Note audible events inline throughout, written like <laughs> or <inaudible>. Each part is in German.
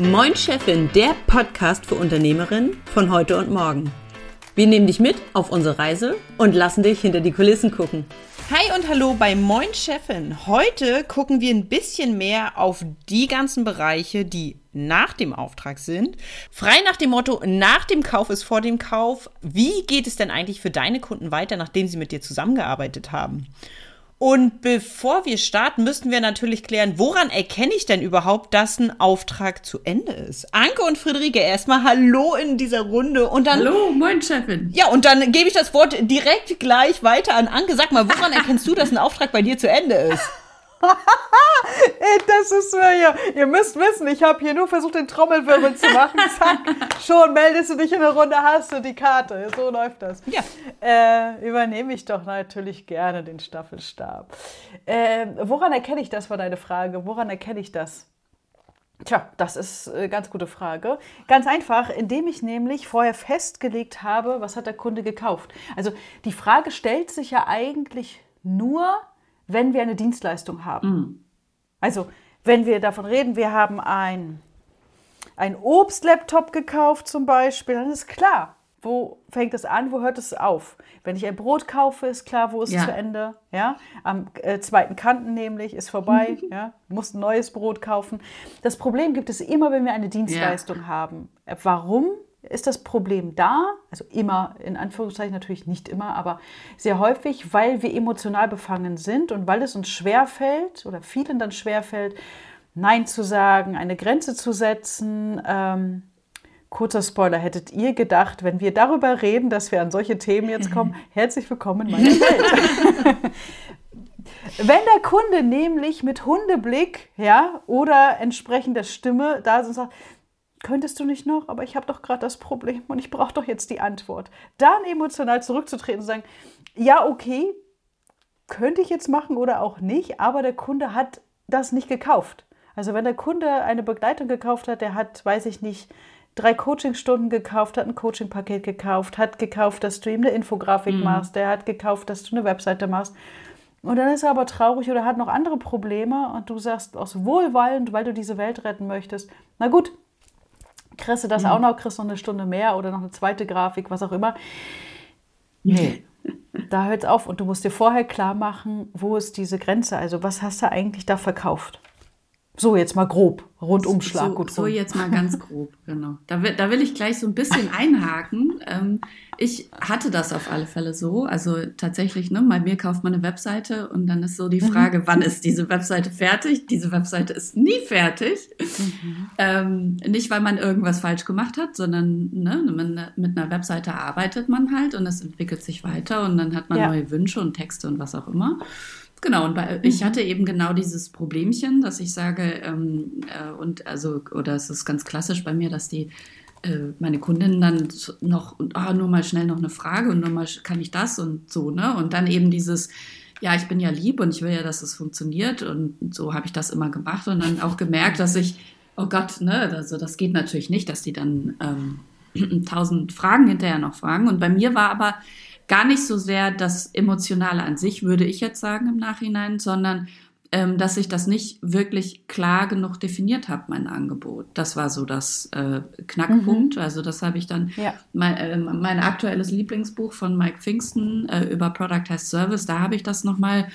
Moin Chefin, der Podcast für Unternehmerinnen von heute und morgen. Wir nehmen dich mit auf unsere Reise und lassen dich hinter die Kulissen gucken. Hi und hallo bei Moin Chefin. Heute gucken wir ein bisschen mehr auf die ganzen Bereiche, die nach dem Auftrag sind. Frei nach dem Motto, nach dem Kauf ist vor dem Kauf. Wie geht es denn eigentlich für deine Kunden weiter, nachdem sie mit dir zusammengearbeitet haben? Und bevor wir starten, müssten wir natürlich klären, woran erkenne ich denn überhaupt, dass ein Auftrag zu Ende ist? Anke und Friederike, erstmal Hallo in dieser Runde und dann. Hallo, moin Chefin. Ja, und dann gebe ich das Wort direkt gleich weiter an Anke. Sag mal, woran <laughs> erkennst du, dass ein Auftrag bei dir zu Ende ist? Das ist mir ja. Ihr müsst wissen, ich habe hier nur versucht, den Trommelwirbel zu machen. <laughs> Zack, schon meldest du dich in der Runde, hast du die Karte. So läuft das. Ja. Äh, übernehme ich doch natürlich gerne den Staffelstab. Äh, woran erkenne ich das, war deine Frage. Woran erkenne ich das? Tja, das ist eine ganz gute Frage. Ganz einfach, indem ich nämlich vorher festgelegt habe, was hat der Kunde gekauft. Also die Frage stellt sich ja eigentlich nur, wenn wir eine Dienstleistung haben. Mhm. Also, wenn wir davon reden, wir haben ein, ein Obstlaptop gekauft zum Beispiel, dann ist klar, wo fängt es an, wo hört es auf? Wenn ich ein Brot kaufe, ist klar, wo ist ja. es zu Ende. Ja? Am äh, zweiten Kanten nämlich ist vorbei. <laughs> ja? Muss ein neues Brot kaufen. Das Problem gibt es immer, wenn wir eine Dienstleistung ja. haben. Warum? Ist das Problem da, also immer, in Anführungszeichen natürlich nicht immer, aber sehr häufig, weil wir emotional befangen sind und weil es uns schwerfällt oder vielen dann schwerfällt, Nein zu sagen, eine Grenze zu setzen. Ähm, kurzer Spoiler, hättet ihr gedacht, wenn wir darüber reden, dass wir an solche Themen jetzt kommen, <laughs> herzlich willkommen in meiner Welt. <laughs> Wenn der Kunde nämlich mit Hundeblick, ja, oder entsprechender Stimme da ist und sagt, könntest du nicht noch, aber ich habe doch gerade das Problem und ich brauche doch jetzt die Antwort. Dann emotional zurückzutreten und sagen, ja, okay, könnte ich jetzt machen oder auch nicht, aber der Kunde hat das nicht gekauft. Also wenn der Kunde eine Begleitung gekauft hat, der hat, weiß ich nicht, drei Coachingstunden gekauft, hat ein Coachingpaket gekauft, hat gekauft, dass du ihm eine Infografik mhm. machst, der hat gekauft, dass du eine Webseite machst. Und dann ist er aber traurig oder hat noch andere Probleme und du sagst aus Wohlwollen, weil du diese Welt retten möchtest, na gut, kriegst du das mhm. auch noch, kriegst du noch eine Stunde mehr oder noch eine zweite Grafik, was auch immer. Nee, da hört es auf und du musst dir vorher klar machen, wo ist diese Grenze, also was hast du eigentlich da verkauft? So, jetzt mal grob, Rundumschlag. So, gut so jetzt mal ganz grob, <laughs> genau. Da will, da will ich gleich so ein bisschen einhaken. Ähm, ich hatte das auf alle Fälle so. Also tatsächlich, ne, bei mir kauft man eine Webseite und dann ist so die mhm. Frage, mhm. wann ist diese Webseite fertig? Diese Webseite ist nie fertig. Mhm. Ähm, nicht, weil man irgendwas falsch gemacht hat, sondern ne, mit einer Webseite arbeitet man halt und es entwickelt sich weiter und dann hat man ja. neue Wünsche und Texte und was auch immer. Genau, und bei, ich mhm. hatte eben genau dieses Problemchen, dass ich sage, ähm, äh, und also, oder es ist ganz klassisch bei mir, dass die äh, meine Kundinnen dann noch, oh, nur mal schnell noch eine Frage und nur mal kann ich das und so, ne? Und dann eben dieses, ja, ich bin ja lieb und ich will ja, dass es funktioniert und so habe ich das immer gemacht und dann auch gemerkt, dass ich, oh Gott, ne, also das geht natürlich nicht, dass die dann ähm, <clears throat> tausend Fragen hinterher noch fragen. Und bei mir war aber gar nicht so sehr das Emotionale an sich, würde ich jetzt sagen im Nachhinein, sondern ähm, dass ich das nicht wirklich klar genug definiert habe, mein Angebot. Das war so das äh, Knackpunkt. Mhm. Also das habe ich dann, ja. mein, äh, mein aktuelles Lieblingsbuch von Mike Pfingsten äh, über Product as Service, da habe ich das nochmal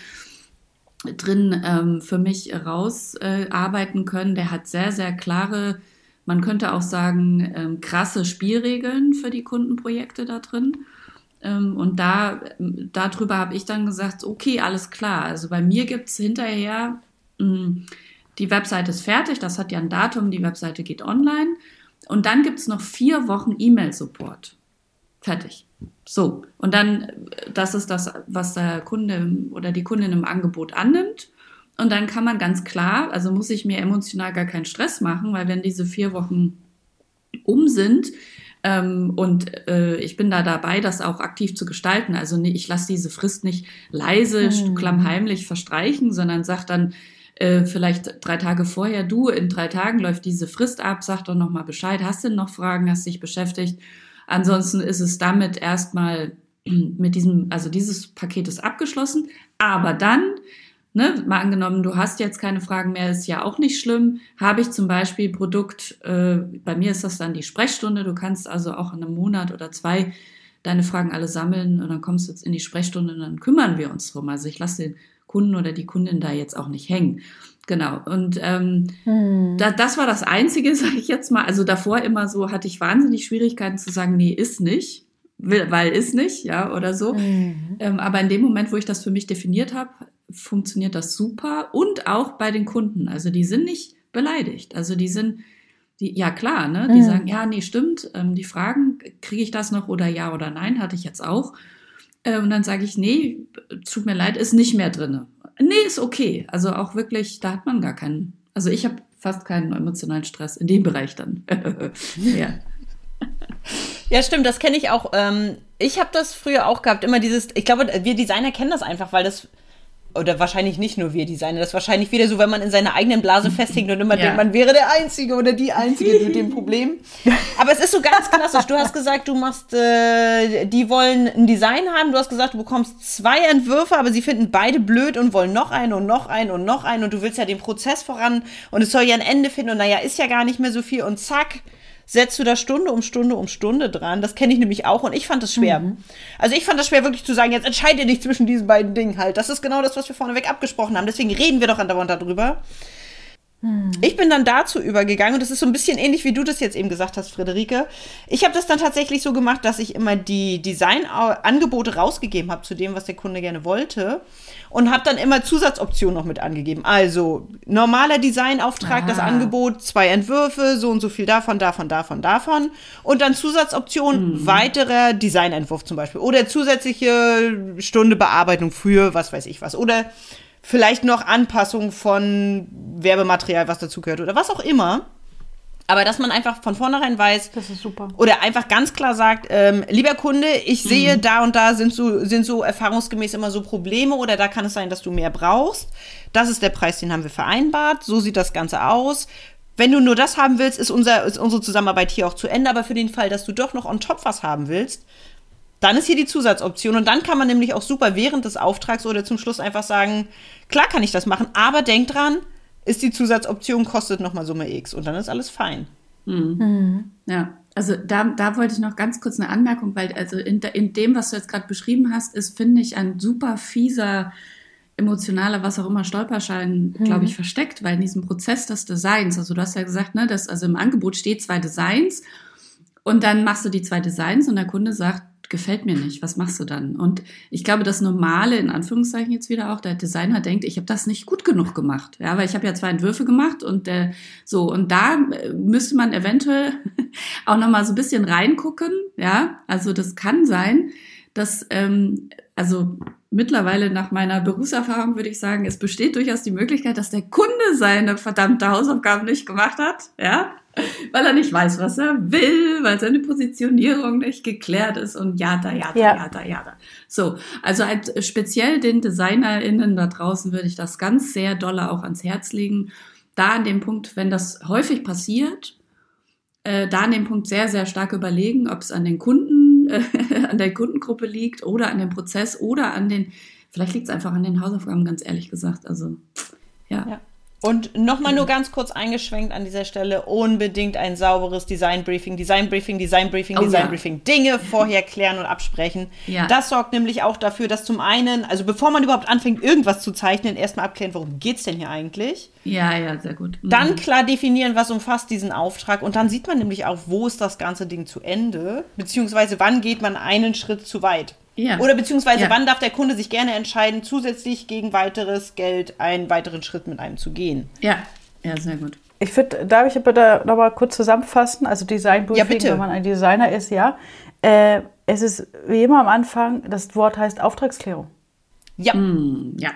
drin ähm, für mich rausarbeiten können. Der hat sehr, sehr klare, man könnte auch sagen, ähm, krasse Spielregeln für die Kundenprojekte da drin. Ähm, und da, darüber habe ich dann gesagt, okay, alles klar. Also bei mir gibt es hinterher, hm, die Webseite ist fertig, das hat ja ein Datum, die Webseite geht online. Und dann gibt es noch vier Wochen E-Mail-Support. Fertig. So. Und dann, das ist das, was der Kunde oder die Kundin im Angebot annimmt. Und dann kann man ganz klar, also muss ich mir emotional gar keinen Stress machen, weil wenn diese vier Wochen um sind, ähm, und äh, ich bin da dabei, das auch aktiv zu gestalten. Also nee, ich lasse diese Frist nicht leise, mhm. klammheimlich verstreichen, sondern sage dann äh, vielleicht drei Tage vorher, du, in drei Tagen läuft diese Frist ab, sag doch nochmal Bescheid, hast du noch Fragen, hast dich beschäftigt. Ansonsten ist es damit erstmal <clears throat> mit diesem, also dieses Paket ist abgeschlossen, aber dann ne, mal angenommen, du hast jetzt keine Fragen mehr, ist ja auch nicht schlimm. Habe ich zum Beispiel Produkt, äh, bei mir ist das dann die Sprechstunde, du kannst also auch in einem Monat oder zwei deine Fragen alle sammeln und dann kommst du jetzt in die Sprechstunde und dann kümmern wir uns drum. Also ich lasse den Kunden oder die Kundin da jetzt auch nicht hängen. Genau. Und ähm, hm. da, das war das Einzige, <laughs> sage ich jetzt mal. Also davor immer so hatte ich wahnsinnig Schwierigkeiten zu sagen, nee, ist nicht, weil ist nicht, ja, oder so. Mhm. Ähm, aber in dem Moment, wo ich das für mich definiert habe, funktioniert das super. Und auch bei den Kunden. Also die sind nicht beleidigt. Also die sind, die, ja klar, ne? Die mhm. sagen, ja, nee, stimmt. Ähm, die fragen, kriege ich das noch oder ja oder nein, hatte ich jetzt auch. Äh, und dann sage ich, nee, tut mir leid, ist nicht mehr drinne. Nee, ist okay. Also auch wirklich, da hat man gar keinen. Also ich habe fast keinen emotionalen Stress in dem Bereich dann. <laughs> ja. Ja, stimmt, das kenne ich auch. Ähm, ich habe das früher auch gehabt, immer dieses, ich glaube, wir Designer kennen das einfach, weil das oder wahrscheinlich nicht nur wir Designer, das ist wahrscheinlich wieder so, wenn man in seiner eigenen Blase festhängt und immer ja. denkt, man wäre der Einzige oder die Einzige mit dem Problem. <laughs> Aber es ist so ganz klassisch. Du hast gesagt, du machst, äh, die wollen ein Design haben. Du hast gesagt, du bekommst zwei Entwürfe, aber sie finden beide blöd und wollen noch einen und noch einen und noch einen und du willst ja den Prozess voran und es soll ja ein Ende finden und naja, ist ja gar nicht mehr so viel und zack setzt du da Stunde um Stunde um Stunde dran. Das kenne ich nämlich auch und ich fand das schwer. Mhm. Also ich fand das schwer, wirklich zu sagen, jetzt entscheide dich zwischen diesen beiden Dingen halt. Das ist genau das, was wir vorneweg abgesprochen haben. Deswegen reden wir doch andauernd darüber. Hm. Ich bin dann dazu übergegangen und das ist so ein bisschen ähnlich, wie du das jetzt eben gesagt hast, Friederike. Ich habe das dann tatsächlich so gemacht, dass ich immer die Designangebote rausgegeben habe zu dem, was der Kunde gerne wollte und habe dann immer Zusatzoptionen noch mit angegeben. Also normaler Designauftrag, ah. das Angebot, zwei Entwürfe, so und so viel davon, davon, davon, davon und dann Zusatzoption, mhm. weiterer Designentwurf zum Beispiel oder zusätzliche Stunde Bearbeitung für was weiß ich was oder vielleicht noch Anpassung von Werbematerial, was dazugehört oder was auch immer. Aber dass man einfach von vornherein weiß. Das ist super. Oder einfach ganz klar sagt, ähm, lieber Kunde, ich mhm. sehe, da und da sind so, sind so erfahrungsgemäß immer so Probleme oder da kann es sein, dass du mehr brauchst. Das ist der Preis, den haben wir vereinbart. So sieht das Ganze aus. Wenn du nur das haben willst, ist, unser, ist unsere Zusammenarbeit hier auch zu Ende. Aber für den Fall, dass du doch noch on top was haben willst, dann ist hier die Zusatzoption und dann kann man nämlich auch super während des Auftrags oder zum Schluss einfach sagen, klar kann ich das machen, aber denk dran, ist die Zusatzoption, kostet nochmal Summe X und dann ist alles fein. Mhm. Mhm. Ja, also da, da wollte ich noch ganz kurz eine Anmerkung, weil also in, in dem, was du jetzt gerade beschrieben hast, ist, finde ich, ein super fieser, emotionaler, was auch immer, Stolperschein, mhm. glaube ich, versteckt, weil in diesem Prozess des Designs, also du hast ja gesagt, ne, dass also im Angebot steht zwei Designs und dann machst du die zwei Designs und der Kunde sagt, gefällt mir nicht, was machst du dann? Und ich glaube, das Normale, in Anführungszeichen jetzt wieder auch, der Designer denkt, ich habe das nicht gut genug gemacht. Ja, weil ich habe ja zwei Entwürfe gemacht und äh, so, und da äh, müsste man eventuell <laughs> auch nochmal so ein bisschen reingucken. Ja, also das kann sein, dass, ähm, also mittlerweile nach meiner Berufserfahrung würde ich sagen, es besteht durchaus die Möglichkeit, dass der Kunde seine verdammte Hausaufgaben nicht gemacht hat. Ja, <laughs> weil er nicht weiß, was er will, weil seine Positionierung nicht geklärt ist und ja, da, ja, da, ja, da, ja, da. So, also halt speziell den DesignerInnen da draußen würde ich das ganz sehr dolle auch ans Herz legen. Da an dem Punkt, wenn das häufig passiert, äh, da an dem Punkt sehr, sehr stark überlegen, ob es an den Kunden, äh, <laughs> an der Kundengruppe liegt oder an dem Prozess oder an den, vielleicht liegt es einfach an den Hausaufgaben, ganz ehrlich gesagt. Also, ja. ja. Und nochmal nur ganz kurz eingeschwenkt an dieser Stelle, unbedingt ein sauberes Designbriefing, Designbriefing, Designbriefing, oh, Designbriefing. Ja. Dinge <laughs> vorher klären und absprechen. Ja. Das sorgt nämlich auch dafür, dass zum einen, also bevor man überhaupt anfängt, irgendwas zu zeichnen, erstmal abklären, worum geht es denn hier eigentlich? Ja, ja, sehr gut. Mhm. Dann klar definieren, was umfasst diesen Auftrag. Und dann sieht man nämlich auch, wo ist das ganze Ding zu Ende, beziehungsweise wann geht man einen Schritt zu weit. Ja. Oder beziehungsweise ja. wann darf der Kunde sich gerne entscheiden, zusätzlich gegen weiteres Geld einen weiteren Schritt mit einem zu gehen? Ja, ja, sehr gut. Ich finde, darf ich aber da nochmal kurz zusammenfassen? Also Design Briefing, ja, wenn man ein Designer ist, ja. Äh, es ist wie immer am Anfang, das Wort heißt Auftragsklärung. Ja. Mm, ja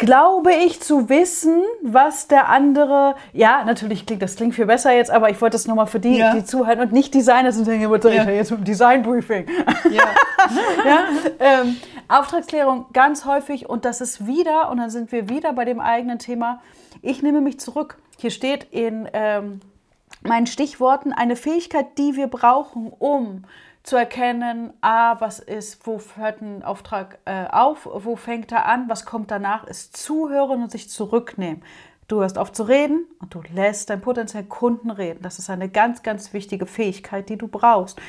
glaube ich zu wissen, was der andere, ja, natürlich klingt das klingt viel besser jetzt, aber ich wollte das nochmal für die, ja. die zuhören und nicht Designer sind, denken, was ja. jetzt mit dem Design Briefing. Ja. <laughs> <laughs> ja? Ähm, Auftragsklärung ganz häufig und das ist wieder, und dann sind wir wieder bei dem eigenen Thema, ich nehme mich zurück. Hier steht in ähm, meinen Stichworten eine Fähigkeit, die wir brauchen, um zu erkennen, ah, was ist, wo hört ein Auftrag äh, auf, wo fängt er an, was kommt danach, ist zuhören und sich zurücknehmen. Du hörst auf zu reden und du lässt deinen potenziellen Kunden reden. Das ist eine ganz, ganz wichtige Fähigkeit, die du brauchst.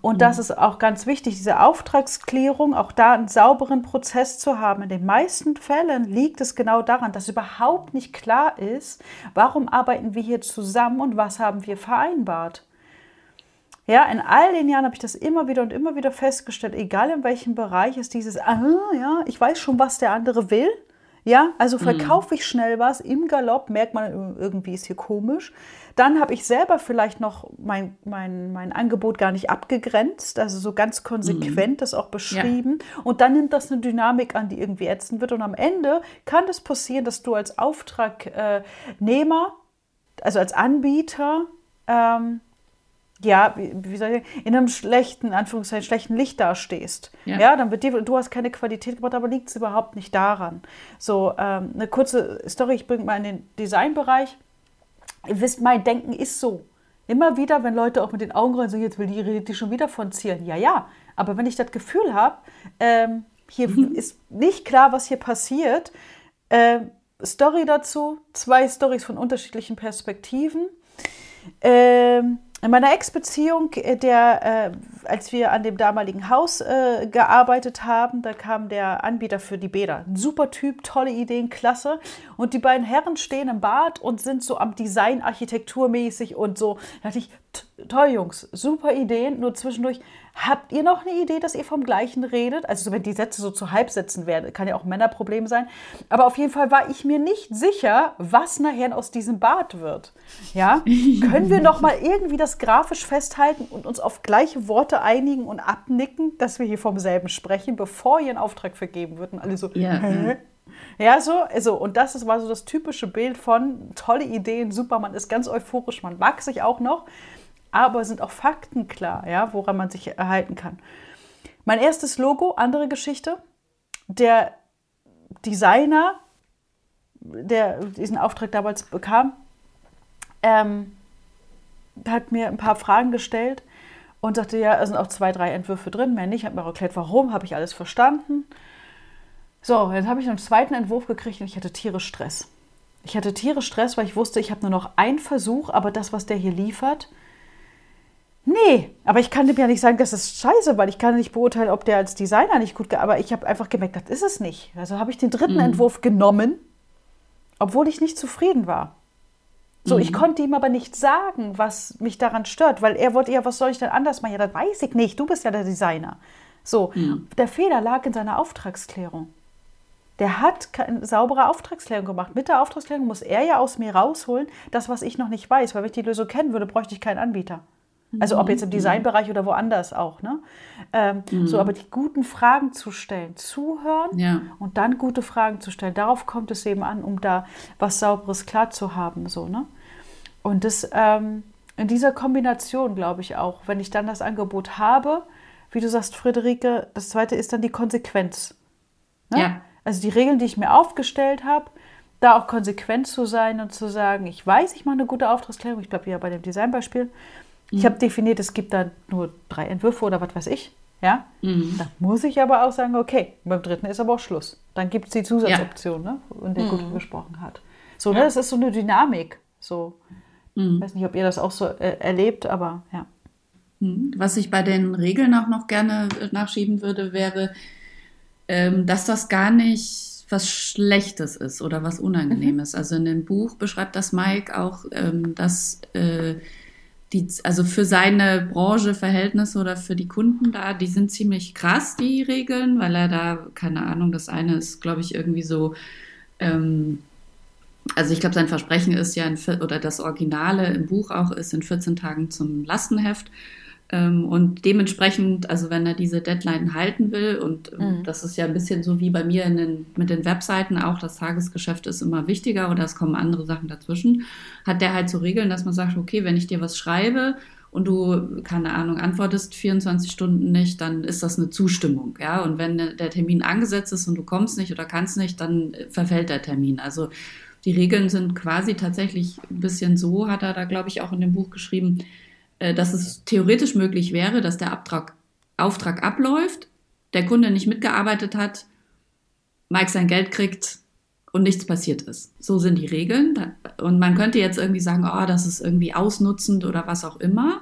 Und mhm. das ist auch ganz wichtig, diese Auftragsklärung, auch da einen sauberen Prozess zu haben. In den meisten Fällen liegt es genau daran, dass überhaupt nicht klar ist, warum arbeiten wir hier zusammen und was haben wir vereinbart. Ja, in all den Jahren habe ich das immer wieder und immer wieder festgestellt, egal in welchem Bereich ist dieses, ah, ja, ich weiß schon, was der andere will. Ja, also mhm. verkaufe ich schnell was im Galopp, merkt man, irgendwie ist hier komisch. Dann habe ich selber vielleicht noch mein, mein, mein Angebot gar nicht abgegrenzt, also so ganz konsequent mhm. das auch beschrieben. Ja. Und dann nimmt das eine Dynamik an, die irgendwie ätzend wird. Und am Ende kann es das passieren, dass du als Auftragnehmer, also als Anbieter, ähm, ja, wie, wie soll ich in einem schlechten, Anführungszeichen, schlechten Licht dastehst. Ja. ja, dann wird dir, du hast keine Qualität gebracht, aber liegt es überhaupt nicht daran. So, ähm, eine kurze Story, ich bringe mal in den Designbereich. Ihr wisst, mein Denken ist so. Immer wieder, wenn Leute auch mit den Augen rollen, so jetzt will die, redet die schon wieder von Zielen. Ja, ja, aber wenn ich das Gefühl habe, ähm, hier mhm. <laughs> ist nicht klar, was hier passiert, ähm, Story dazu, zwei Stories von unterschiedlichen Perspektiven. Ähm, in meiner Ex-Beziehung, äh, der, äh, als wir an dem damaligen Haus äh, gearbeitet haben, da kam der Anbieter für die Bäder. Ein super Typ, tolle Ideen, klasse. Und die beiden Herren stehen im Bad und sind so am Design architekturmäßig und so. Da dachte ich, toll, Jungs, super Ideen, nur zwischendurch. Habt ihr noch eine Idee, dass ihr vom Gleichen redet? Also, wenn die Sätze so zu Halbsätzen werden, kann ja auch ein Männerproblem sein. Aber auf jeden Fall war ich mir nicht sicher, was nachher aus diesem Bad wird. Ja? <laughs> Können wir noch mal irgendwie das grafisch festhalten und uns auf gleiche Worte einigen und abnicken, dass wir hier vom selben sprechen, bevor ihr einen Auftrag vergeben wird? Und alle so, ja, Hä? Ja, so, also, und das ist, war so das typische Bild von tolle Ideen, super, man ist ganz euphorisch, man mag sich auch noch aber sind auch Fakten klar, ja, woran man sich erhalten kann. Mein erstes Logo, andere Geschichte. Der Designer, der diesen Auftrag damals bekam, ähm, hat mir ein paar Fragen gestellt und sagte, ja, es sind auch zwei, drei Entwürfe drin, mehr nicht. Hat mir auch erklärt, warum, habe ich alles verstanden. So, jetzt habe ich einen zweiten Entwurf gekriegt und ich hatte tierisch Stress. Ich hatte tierisch Stress, weil ich wusste, ich habe nur noch einen Versuch, aber das, was der hier liefert, Nee, aber ich kann dem ja nicht sagen, das ist scheiße, weil ich kann nicht beurteilen, ob der als Designer nicht gut, aber ich habe einfach gemerkt, das ist es nicht. Also habe ich den dritten mhm. Entwurf genommen, obwohl ich nicht zufrieden war. So, mhm. ich konnte ihm aber nicht sagen, was mich daran stört, weil er wollte ja, was soll ich denn anders machen? Ja, das weiß ich nicht, du bist ja der Designer. So, mhm. der Fehler lag in seiner Auftragsklärung. Der hat keine saubere Auftragsklärung gemacht. Mit der Auftragsklärung muss er ja aus mir rausholen, das, was ich noch nicht weiß, weil wenn ich die Lösung kennen würde, bräuchte ich keinen Anbieter. Also ob jetzt im mhm. Designbereich oder woanders auch. Ne? Ähm, mhm. So, aber die guten Fragen zu stellen, zuhören ja. und dann gute Fragen zu stellen, darauf kommt es eben an, um da was Sauberes klar zu haben. So, ne? Und das ähm, in dieser Kombination, glaube ich auch, wenn ich dann das Angebot habe, wie du sagst, Friederike, das zweite ist dann die Konsequenz. Ne? Ja. Also die Regeln, die ich mir aufgestellt habe, da auch konsequent zu sein und zu sagen, ich weiß, ich mache eine gute Auftragsklärung, ich bleibe wieder bei dem Designbeispiel, ich habe definiert, es gibt da nur drei Entwürfe oder was weiß ich. Ja, mhm. da muss ich aber auch sagen, okay, beim dritten ist aber auch Schluss. Dann gibt es die Zusatzoption, ja. ne, von der mhm. Gute gesprochen hat. So, ne, das ist so eine Dynamik. So, mhm. ich weiß nicht, ob ihr das auch so äh, erlebt, aber ja. Mhm. Was ich bei den Regeln auch noch gerne äh, nachschieben würde, wäre, ähm, dass das gar nicht was Schlechtes ist oder was Unangenehmes. Mhm. Also in dem Buch beschreibt das Mike auch, ähm, dass äh, die, also für seine Branche, Verhältnisse oder für die Kunden da, die sind ziemlich krass, die Regeln, weil er da, keine Ahnung, das eine ist, glaube ich, irgendwie so, ähm, also ich glaube, sein Versprechen ist ja, in, oder das Originale im Buch auch ist in 14 Tagen zum Lastenheft. Ähm, und dementsprechend, also wenn er diese Deadline halten will, und ähm, mhm. das ist ja ein bisschen so wie bei mir den, mit den Webseiten auch, das Tagesgeschäft ist immer wichtiger oder es kommen andere Sachen dazwischen, hat der halt so Regeln, dass man sagt, okay, wenn ich dir was schreibe und du, keine Ahnung, antwortest 24 Stunden nicht, dann ist das eine Zustimmung, ja. Und wenn der Termin angesetzt ist und du kommst nicht oder kannst nicht, dann verfällt der Termin. Also die Regeln sind quasi tatsächlich ein bisschen so, hat er da, glaube ich, auch in dem Buch geschrieben, dass es theoretisch möglich wäre, dass der Abtrag Auftrag abläuft, der Kunde nicht mitgearbeitet hat, Mike sein Geld kriegt und nichts passiert ist. So sind die Regeln. Und man könnte jetzt irgendwie sagen, oh, das ist irgendwie ausnutzend oder was auch immer.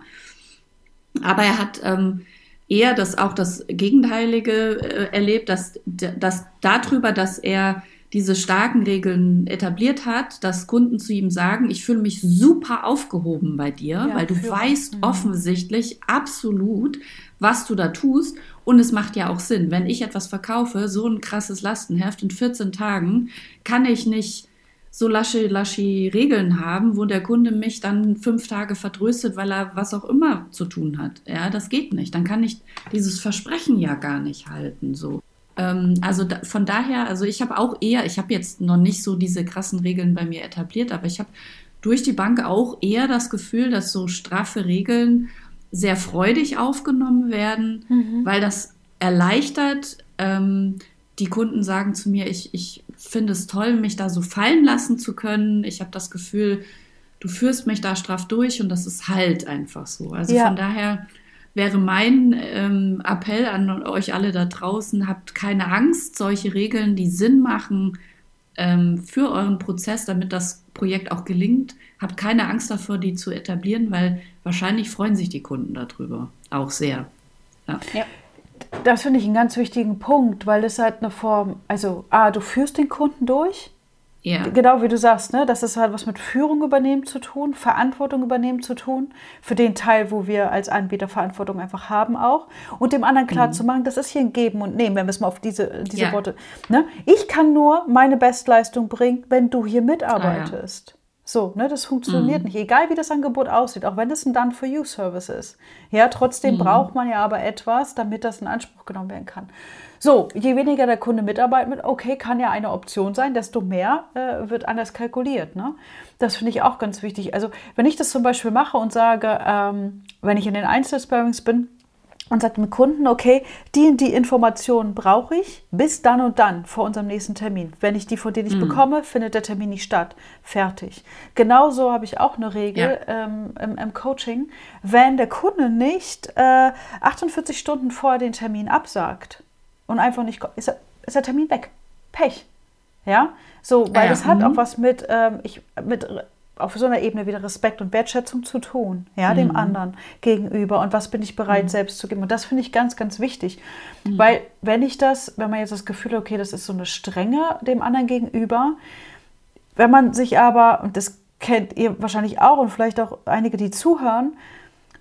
Aber er hat ähm, eher das auch das Gegenteilige äh, erlebt, dass, dass darüber, dass er diese starken Regeln etabliert hat, dass Kunden zu ihm sagen, ich fühle mich super aufgehoben bei dir, ja, weil du weißt mhm. offensichtlich absolut, was du da tust. Und es macht ja auch Sinn. Wenn ich etwas verkaufe, so ein krasses Lastenheft in 14 Tagen, kann ich nicht so lasche, lasche Regeln haben, wo der Kunde mich dann fünf Tage verdröstet, weil er was auch immer zu tun hat. Ja, das geht nicht. Dann kann ich dieses Versprechen ja gar nicht halten. So. Ähm, also da, von daher, also ich habe auch eher, ich habe jetzt noch nicht so diese krassen Regeln bei mir etabliert, aber ich habe durch die Bank auch eher das Gefühl, dass so straffe Regeln sehr freudig aufgenommen werden, mhm. weil das erleichtert. Ähm, die Kunden sagen zu mir, ich, ich finde es toll, mich da so fallen lassen zu können. Ich habe das Gefühl, du führst mich da straff durch und das ist halt einfach so. Also ja. von daher wäre mein ähm, Appell an euch alle da draußen, habt keine Angst, solche Regeln, die Sinn machen ähm, für euren Prozess, damit das Projekt auch gelingt, habt keine Angst davor, die zu etablieren, weil wahrscheinlich freuen sich die Kunden darüber auch sehr. Ja. ja. Das finde ich einen ganz wichtigen Punkt, weil das halt eine Form, also A, du führst den Kunden durch. Ja. Genau wie du sagst, ne? das ist halt was mit Führung übernehmen zu tun, Verantwortung übernehmen zu tun, für den Teil, wo wir als Anbieter Verantwortung einfach haben auch. Und dem anderen klar mhm. zu machen, das ist hier ein Geben und Nehmen, wenn wir es mal auf diese, diese ja. Worte. Ne? Ich kann nur meine Bestleistung bringen, wenn du hier mitarbeitest. Ah, ja. So, ne, das funktioniert mhm. nicht, egal wie das Angebot aussieht, auch wenn es ein Done-for-You-Service ist. Ja, trotzdem mhm. braucht man ja aber etwas, damit das in Anspruch genommen werden kann. So, je weniger der Kunde mitarbeitet mit, okay, kann ja eine Option sein, desto mehr äh, wird anders kalkuliert. Ne? Das finde ich auch ganz wichtig. Also, wenn ich das zum Beispiel mache und sage, ähm, wenn ich in den Einzelsparings bin, und sagt dem Kunden, okay, die und die Informationen brauche ich bis dann und dann vor unserem nächsten Termin. Wenn ich die von denen nicht mhm. bekomme, findet der Termin nicht statt. Fertig. Genauso habe ich auch eine Regel ja. ähm, im, im, Coaching. Wenn der Kunde nicht äh, 48 Stunden vorher den Termin absagt und einfach nicht ist, ist der Termin weg. Pech. Ja, so, weil ja, das hat mhm. auch was mit, ähm, ich, mit auf so einer Ebene wieder Respekt und Wertschätzung zu tun, ja, mhm. dem anderen gegenüber und was bin ich bereit mhm. selbst zu geben. Und das finde ich ganz, ganz wichtig, mhm. weil wenn ich das, wenn man jetzt das Gefühl hat, okay, das ist so eine Strenge dem anderen gegenüber, wenn man sich aber, und das kennt ihr wahrscheinlich auch und vielleicht auch einige, die zuhören,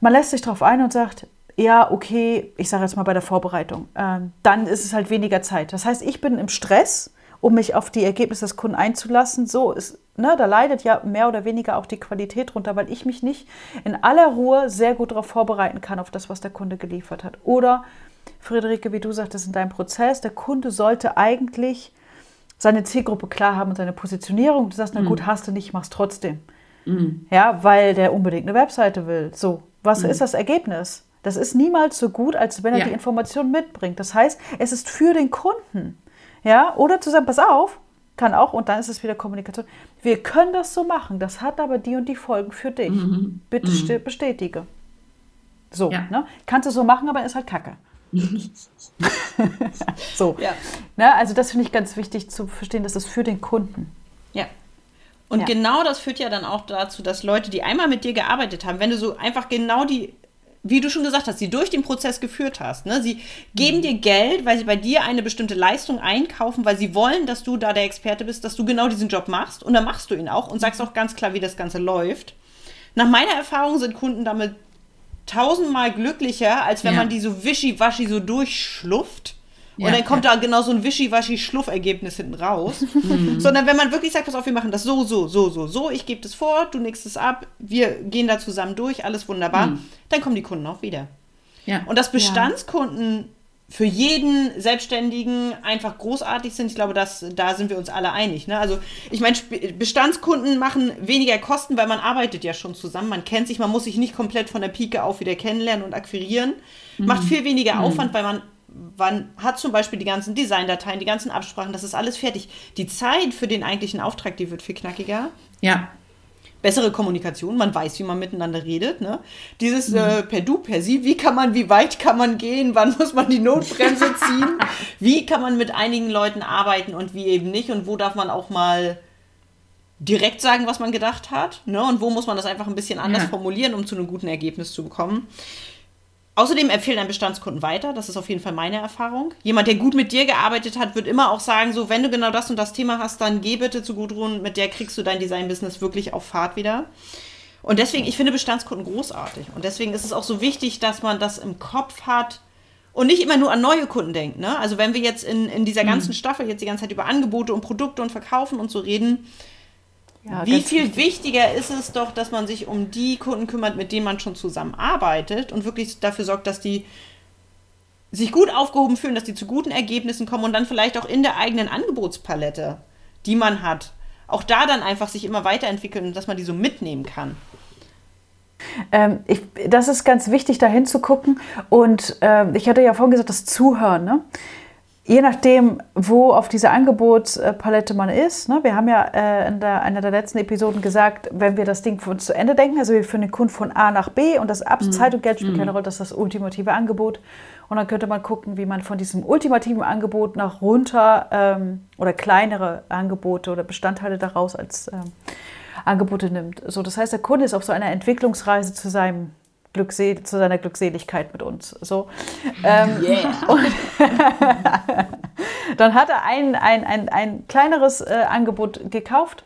man lässt sich darauf ein und sagt, ja, okay, ich sage jetzt mal bei der Vorbereitung, äh, dann ist es halt weniger Zeit. Das heißt, ich bin im Stress, um mich auf die Ergebnisse des Kunden einzulassen. So ist ne, da leidet ja mehr oder weniger auch die Qualität drunter, weil ich mich nicht in aller Ruhe sehr gut darauf vorbereiten kann, auf das, was der Kunde geliefert hat. Oder, Friederike, wie du sagtest, in deinem Prozess, der Kunde sollte eigentlich seine Zielgruppe klar haben und seine Positionierung. Du sagst, na gut, mhm. hast du nicht, mach's trotzdem. Mhm. Ja, weil der unbedingt eine Webseite will. So, was mhm. ist das Ergebnis? Das ist niemals so gut, als wenn er ja. die Information mitbringt. Das heißt, es ist für den Kunden. Ja, oder zu sagen, pass auf, kann auch, und dann ist es wieder Kommunikation. Wir können das so machen, das hat aber die und die Folgen für dich. Mhm. Bitte mhm. bestätige. So, ja. ne? Kannst du so machen, aber ist halt Kacke. <laughs> so. Ja. Ne? Also das finde ich ganz wichtig zu verstehen, dass das für den Kunden. Ja. Und ja. genau das führt ja dann auch dazu, dass Leute, die einmal mit dir gearbeitet haben, wenn du so einfach genau die wie du schon gesagt hast, sie durch den Prozess geführt hast. Ne? Sie geben mhm. dir Geld, weil sie bei dir eine bestimmte Leistung einkaufen, weil sie wollen, dass du da der Experte bist, dass du genau diesen Job machst. Und dann machst du ihn auch und sagst auch ganz klar, wie das Ganze läuft. Nach meiner Erfahrung sind Kunden damit tausendmal glücklicher, als wenn ja. man die so wischiwaschi so durchschlufft. Und ja, dann kommt ja. da genau so ein wischiwaschi Schluffergebnis hinten raus. <laughs> Mhm. Sondern wenn man wirklich sagt, pass auf, wir machen das so, so, so, so, so, ich gebe das vor, du nickst es ab, wir gehen da zusammen durch, alles wunderbar, mhm. dann kommen die Kunden auch wieder. Ja. Und dass Bestandskunden für jeden Selbstständigen einfach großartig sind, ich glaube, das, da sind wir uns alle einig. Ne? Also ich meine, Bestandskunden machen weniger Kosten, weil man arbeitet ja schon zusammen, man kennt sich, man muss sich nicht komplett von der Pike auf wieder kennenlernen und akquirieren, mhm. macht viel weniger mhm. Aufwand, weil man man hat zum Beispiel die ganzen Designdateien, die ganzen Absprachen, das ist alles fertig. Die Zeit für den eigentlichen Auftrag, die wird viel knackiger. Ja. bessere Kommunikation, man weiß, wie man miteinander redet. Ne? Dieses mhm. äh, per Du, per Sie, wie kann man, wie weit kann man gehen, wann muss man die Notbremse <laughs> ziehen, wie kann man mit einigen Leuten arbeiten und wie eben nicht und wo darf man auch mal direkt sagen, was man gedacht hat, ne? Und wo muss man das einfach ein bisschen anders ja. formulieren, um zu einem guten Ergebnis zu bekommen. Außerdem empfehlen ein Bestandskunden weiter. Das ist auf jeden Fall meine Erfahrung. Jemand, der gut mit dir gearbeitet hat, wird immer auch sagen, so, wenn du genau das und das Thema hast, dann geh bitte zu Gudrun, mit der kriegst du dein Design-Business wirklich auf Fahrt wieder. Und deswegen, ich finde Bestandskunden großartig. Und deswegen ist es auch so wichtig, dass man das im Kopf hat und nicht immer nur an neue Kunden denkt. Ne? Also wenn wir jetzt in, in dieser ganzen mhm. Staffel jetzt die ganze Zeit über Angebote und Produkte und Verkaufen und so reden, ja, Wie viel wichtig. wichtiger ist es doch, dass man sich um die Kunden kümmert, mit denen man schon zusammenarbeitet und wirklich dafür sorgt, dass die sich gut aufgehoben fühlen, dass die zu guten Ergebnissen kommen und dann vielleicht auch in der eigenen Angebotspalette, die man hat, auch da dann einfach sich immer weiterentwickeln und dass man die so mitnehmen kann. Ähm, ich, das ist ganz wichtig, da hinzugucken. Und äh, ich hatte ja vorhin gesagt, das Zuhören. Ne? Je nachdem, wo auf dieser Angebotspalette man ist, ne, wir haben ja äh, in der, einer der letzten Episoden gesagt, wenn wir das Ding von zu Ende denken, also wir führen den Kunden von A nach B und das Ab mhm. Zeit und Geld spielt mhm. keine Rolle, das ist das ultimative Angebot. Und dann könnte man gucken, wie man von diesem ultimativen Angebot nach runter ähm, oder kleinere Angebote oder Bestandteile daraus als ähm, Angebote nimmt. So, das heißt, der Kunde ist auf so einer Entwicklungsreise zu seinem Glücksel zu seiner Glückseligkeit mit uns. So. Ähm, yeah. <laughs> dann hat er ein, ein, ein, ein kleineres äh, Angebot gekauft,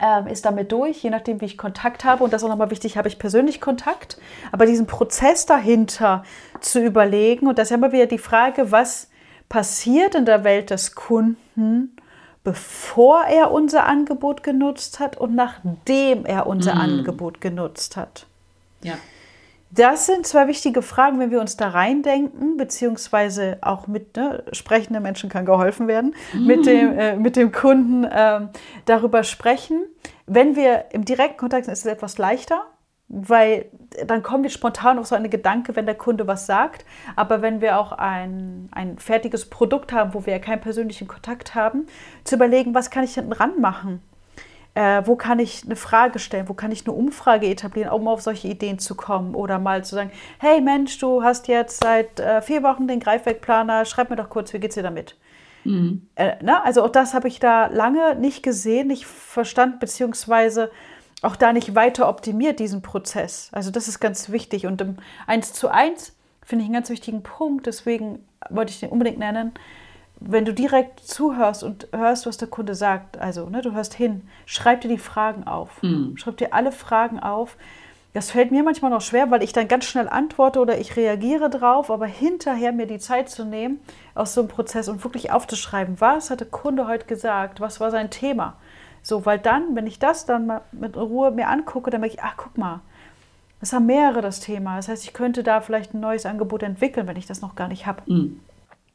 ähm, ist damit durch, je nachdem, wie ich Kontakt habe. Und das ist auch nochmal wichtig, habe ich persönlich Kontakt. Aber diesen Prozess dahinter zu überlegen, und das ist immer wieder die Frage, was passiert in der Welt des Kunden, bevor er unser Angebot genutzt hat und nachdem er unser mm. Angebot genutzt hat. Ja. Das sind zwei wichtige Fragen, wenn wir uns da reindenken, beziehungsweise auch mit ne, sprechenden Menschen kann geholfen werden, mhm. mit, dem, äh, mit dem Kunden äh, darüber sprechen. Wenn wir im direkten Kontakt sind, ist es etwas leichter, weil dann kommen wir spontan auf so einen Gedanke, wenn der Kunde was sagt. Aber wenn wir auch ein, ein fertiges Produkt haben, wo wir ja keinen persönlichen Kontakt haben, zu überlegen, was kann ich hinten ran machen? Äh, wo kann ich eine Frage stellen, wo kann ich eine Umfrage etablieren, um auf solche Ideen zu kommen oder mal zu sagen, hey Mensch, du hast jetzt seit äh, vier Wochen den Greifwegplaner, schreib mir doch kurz, wie geht's dir damit? Mhm. Äh, na, ne? also auch das habe ich da lange nicht gesehen, nicht verstanden, beziehungsweise auch da nicht weiter optimiert, diesen Prozess. Also das ist ganz wichtig und im 1 zu 1 finde ich einen ganz wichtigen Punkt, deswegen wollte ich den unbedingt nennen, wenn du direkt zuhörst und hörst, was der Kunde sagt, also ne, du hörst hin, schreib dir die Fragen auf. Mhm. Schreib dir alle Fragen auf. Das fällt mir manchmal noch schwer, weil ich dann ganz schnell antworte oder ich reagiere drauf, aber hinterher mir die Zeit zu nehmen aus so einem Prozess und wirklich aufzuschreiben, was hat der Kunde heute gesagt, was war sein Thema. So, weil dann, wenn ich das dann mal mit Ruhe mir angucke, dann merke ich, ach, guck mal, das haben mehrere das Thema. Das heißt, ich könnte da vielleicht ein neues Angebot entwickeln, wenn ich das noch gar nicht habe. Mhm.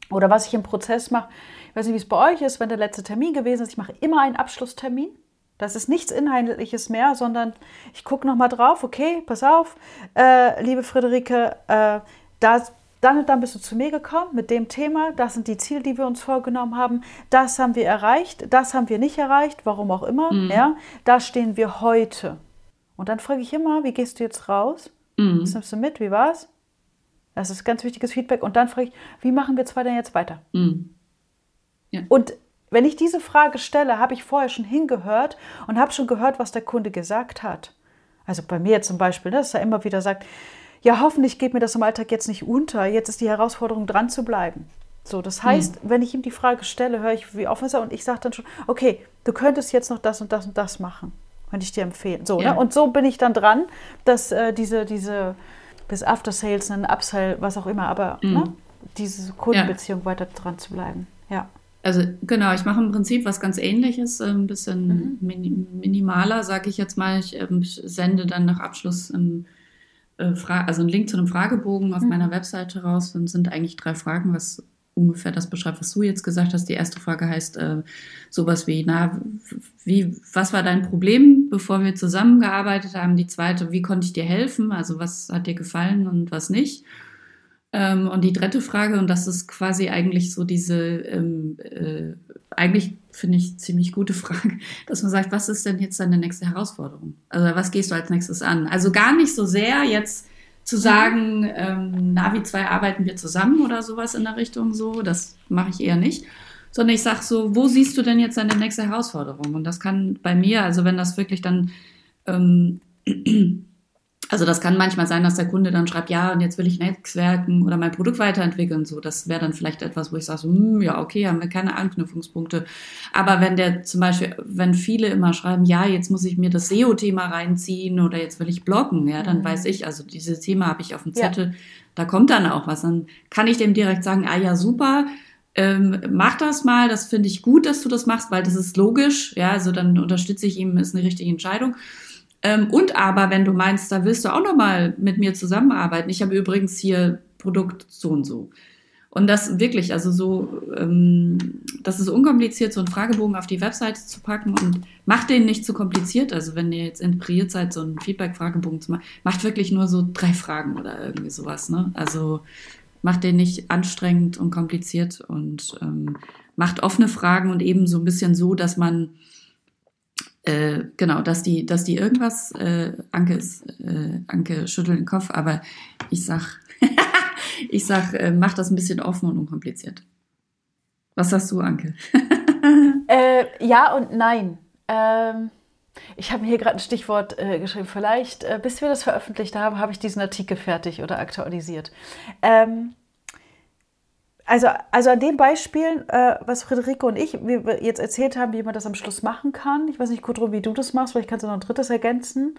Oder was ich im Prozess mache, ich weiß nicht, wie es bei euch ist, wenn der letzte Termin gewesen ist, ich mache immer einen Abschlusstermin. Das ist nichts Inhaltliches mehr, sondern ich gucke nochmal drauf, okay, pass auf, äh, liebe Friederike, äh, da, dann und dann bist du zu mir gekommen mit dem Thema, das sind die Ziele, die wir uns vorgenommen haben, das haben wir erreicht, das haben wir nicht erreicht, warum auch immer, mhm. ja, da stehen wir heute. Und dann frage ich immer, wie gehst du jetzt raus? Mhm. Was nimmst du mit, wie war's? Das ist ganz wichtiges Feedback. Und dann frage ich, wie machen wir zwei denn jetzt weiter? Mhm. Ja. Und wenn ich diese Frage stelle, habe ich vorher schon hingehört und habe schon gehört, was der Kunde gesagt hat. Also bei mir zum Beispiel, ne, dass er immer wieder sagt, ja, hoffentlich geht mir das im Alltag jetzt nicht unter. Jetzt ist die Herausforderung, dran zu bleiben. So, das heißt, mhm. wenn ich ihm die Frage stelle, höre ich, wie offen ist er und ich sage dann schon, okay, du könntest jetzt noch das und das und das machen. Könnte ich dir empfehlen. So, ja. ne? Und so bin ich dann dran, dass äh, diese, diese bis After Sales, einen Upsell, was auch immer, aber mhm. ne, diese Kundenbeziehung ja. weiter dran zu bleiben. Ja. Also genau, ich mache im Prinzip was ganz ähnliches, äh, ein bisschen mhm. minimaler, sage ich jetzt mal. Ich ähm, sende dann nach Abschluss ein, äh, also einen Link zu einem Fragebogen auf mhm. meiner Webseite raus. Dann sind eigentlich drei Fragen, was ungefähr das beschreibt, was du jetzt gesagt hast. Die erste Frage heißt äh, sowas wie, na, wie, was war dein Problem, bevor wir zusammengearbeitet haben? Die zweite, wie konnte ich dir helfen? Also was hat dir gefallen und was nicht? Ähm, und die dritte Frage, und das ist quasi eigentlich so diese, ähm, äh, eigentlich finde ich ziemlich gute Frage, <laughs> dass man sagt, was ist denn jetzt deine nächste Herausforderung? Also was gehst du als nächstes an? Also gar nicht so sehr jetzt zu sagen, ähm, Navi 2 arbeiten wir zusammen oder sowas in der Richtung so, das mache ich eher nicht. Sondern ich sage so, wo siehst du denn jetzt deine nächste Herausforderung? Und das kann bei mir, also wenn das wirklich dann ähm, also das kann manchmal sein, dass der Kunde dann schreibt, ja, und jetzt will ich Netzwerken oder mein Produkt weiterentwickeln. So, das wäre dann vielleicht etwas, wo ich sage, so, hm, ja, okay, haben wir keine Anknüpfungspunkte. Aber wenn der zum Beispiel, wenn viele immer schreiben, ja, jetzt muss ich mir das SEO-Thema reinziehen oder jetzt will ich bloggen, ja, dann mhm. weiß ich, also dieses Thema habe ich auf dem Zettel, ja. da kommt dann auch was. Dann kann ich dem direkt sagen, ah ja, super, ähm, mach das mal, das finde ich gut, dass du das machst, weil das ist logisch, ja, also dann unterstütze ich ihm, ist eine richtige Entscheidung. Ähm, und aber, wenn du meinst, da willst du auch nochmal mit mir zusammenarbeiten. Ich habe übrigens hier Produkt so und so. Und das wirklich, also so, ähm, das ist unkompliziert, so einen Fragebogen auf die Webseite zu packen und macht den nicht zu kompliziert. Also wenn ihr jetzt inspiriert seid, so einen Feedback-Fragebogen zu machen, macht wirklich nur so drei Fragen oder irgendwie sowas. Ne? Also macht den nicht anstrengend und kompliziert und ähm, macht offene Fragen und eben so ein bisschen so, dass man äh, genau, dass die, dass die irgendwas, äh, Anke ist, äh, Anke schüttelt den Kopf, aber ich sag, <laughs> ich sag, äh, mach das ein bisschen offen und unkompliziert. Was sagst du, Anke? <laughs> äh, ja und nein. Ähm, ich habe mir hier gerade ein Stichwort äh, geschrieben. Vielleicht, äh, bis wir das veröffentlicht haben, habe ich diesen Artikel fertig oder aktualisiert. Ähm, also, also an den Beispielen, äh, was Friederike und ich jetzt erzählt haben, wie man das am Schluss machen kann. Ich weiß nicht, Gudrun, wie du das machst, vielleicht kannst du noch ein drittes ergänzen.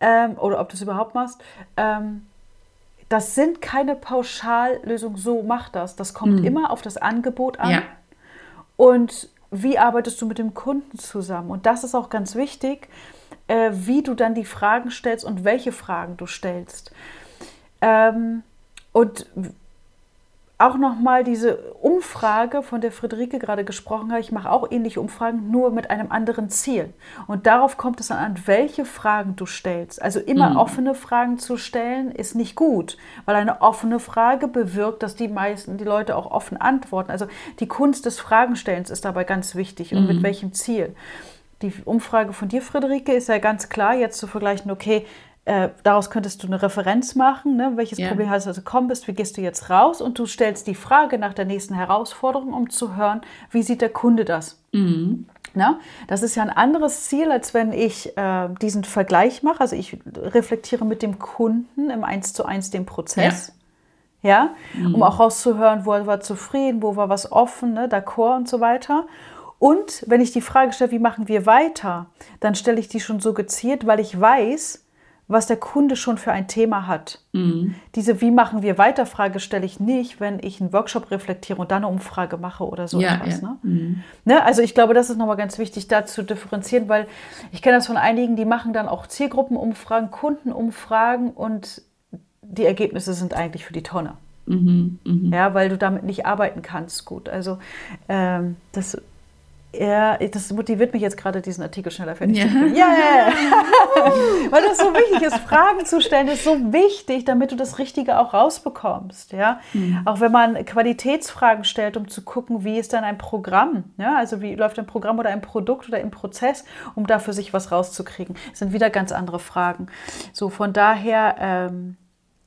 Ähm, oder ob du es überhaupt machst. Ähm, das sind keine Pauschallösungen, so mach das. Das kommt mhm. immer auf das Angebot an. Ja. Und wie arbeitest du mit dem Kunden zusammen? Und das ist auch ganz wichtig, äh, wie du dann die Fragen stellst und welche Fragen du stellst. Ähm, und auch nochmal diese Umfrage, von der Friederike gerade gesprochen hat. Ich mache auch ähnliche Umfragen, nur mit einem anderen Ziel. Und darauf kommt es an, welche Fragen du stellst. Also immer mhm. offene Fragen zu stellen, ist nicht gut, weil eine offene Frage bewirkt, dass die meisten, die Leute auch offen antworten. Also die Kunst des Fragenstellens ist dabei ganz wichtig. Und mhm. mit welchem Ziel? Die Umfrage von dir, Friederike, ist ja ganz klar, jetzt zu vergleichen, okay, äh, daraus könntest du eine Referenz machen, ne? welches ja. Problem hast du also gekommen bist, wie gehst du jetzt raus und du stellst die Frage nach der nächsten Herausforderung, um zu hören, wie sieht der Kunde das. Mhm. Na, das ist ja ein anderes Ziel, als wenn ich äh, diesen Vergleich mache. Also ich reflektiere mit dem Kunden im 1 zu 1 den Prozess. Ja, ja? Mhm. um auch rauszuhören, wo er war zufrieden, wo war was offen, ne? d'accord und so weiter. Und wenn ich die Frage stelle, wie machen wir weiter, dann stelle ich die schon so gezielt, weil ich weiß, was der Kunde schon für ein Thema hat. Mhm. Diese Wie machen wir weiter Frage stelle ich nicht, wenn ich einen Workshop reflektiere und dann eine Umfrage mache oder so ja, etwas. Ja. Ne? Mhm. Ne? Also ich glaube, das ist nochmal ganz wichtig, da zu differenzieren, weil ich kenne das von einigen, die machen dann auch Zielgruppenumfragen, Kundenumfragen und die Ergebnisse sind eigentlich für die Tonne. Mhm, mh. Ja, weil du damit nicht arbeiten kannst gut. Also ähm, das ja, das motiviert mich jetzt gerade, diesen Artikel schneller fertig ja. zu machen. Ja, yeah. <laughs> weil das so wichtig ist, Fragen zu stellen, ist so wichtig, damit du das Richtige auch rausbekommst. Ja, mhm. auch wenn man Qualitätsfragen stellt, um zu gucken, wie ist dann ein Programm, ja, also wie läuft ein Programm oder ein Produkt oder im Prozess, um da für sich was rauszukriegen, das sind wieder ganz andere Fragen. So von daher, ähm,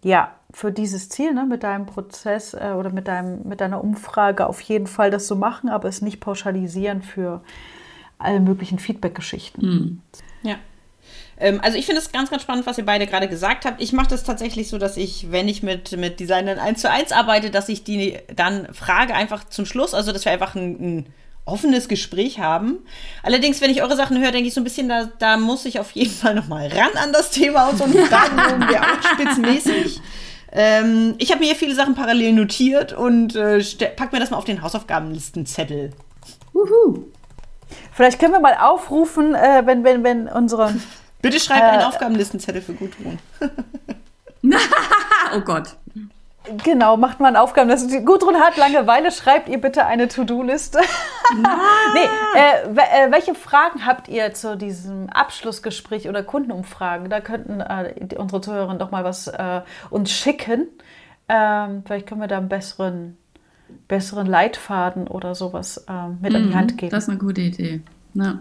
ja, für dieses Ziel, ne, mit deinem Prozess äh, oder mit, deinem, mit deiner Umfrage auf jeden Fall das so machen, aber es nicht pauschalisieren für alle möglichen Feedback-Geschichten. Mhm. Ja. Ähm, also ich finde es ganz, ganz spannend, was ihr beide gerade gesagt habt. Ich mache das tatsächlich so, dass ich, wenn ich mit, mit Designern eins zu eins arbeite, dass ich die dann frage einfach zum Schluss, also dass wir einfach ein, ein offenes Gespräch haben. Allerdings, wenn ich eure Sachen höre, denke ich so ein bisschen, da, da muss ich auf jeden Fall nochmal ran an das Thema und so ein Fragenbogen wäre auch spitzmäßig. Ähm, ich habe mir hier viele Sachen parallel notiert und äh, pack mir das mal auf den Hausaufgabenlistenzettel. Uhu. Vielleicht können wir mal aufrufen, äh, wenn, wenn, wenn unsere. Bitte schreibt äh, einen Aufgabenlistenzettel für Gudrun. <laughs> <laughs> oh Gott. Genau, macht mal Aufgaben. Das ist, Gudrun hat Langeweile, schreibt ihr bitte eine To-Do-Liste. <laughs> nee, äh, äh, welche Fragen habt ihr zu diesem Abschlussgespräch oder Kundenumfragen? Da könnten äh, unsere Zuhörerinnen doch mal was äh, uns schicken. Ähm, vielleicht können wir da einen besseren, besseren Leitfaden oder sowas ähm, mit an die Hand geben. Das ist eine gute Idee. Ja.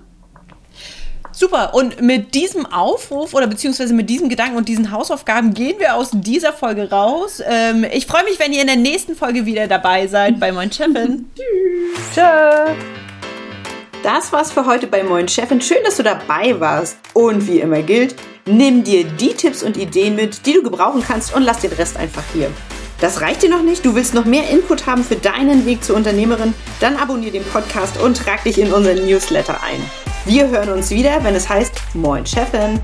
Super, und mit diesem Aufruf oder beziehungsweise mit diesem Gedanken und diesen Hausaufgaben gehen wir aus dieser Folge raus. Ähm, ich freue mich, wenn ihr in der nächsten Folge wieder dabei seid bei Moin Chefin. <laughs> Tschüss. Tschö. Das war's für heute bei Moin Chefin. Schön, dass du dabei warst. Und wie immer gilt, nimm dir die Tipps und Ideen mit, die du gebrauchen kannst und lass den Rest einfach hier. Das reicht dir noch nicht? Du willst noch mehr Input haben für deinen Weg zur Unternehmerin? Dann abonniere den Podcast und trag dich in unseren Newsletter ein. Wir hören uns wieder, wenn es heißt Moin Chefin.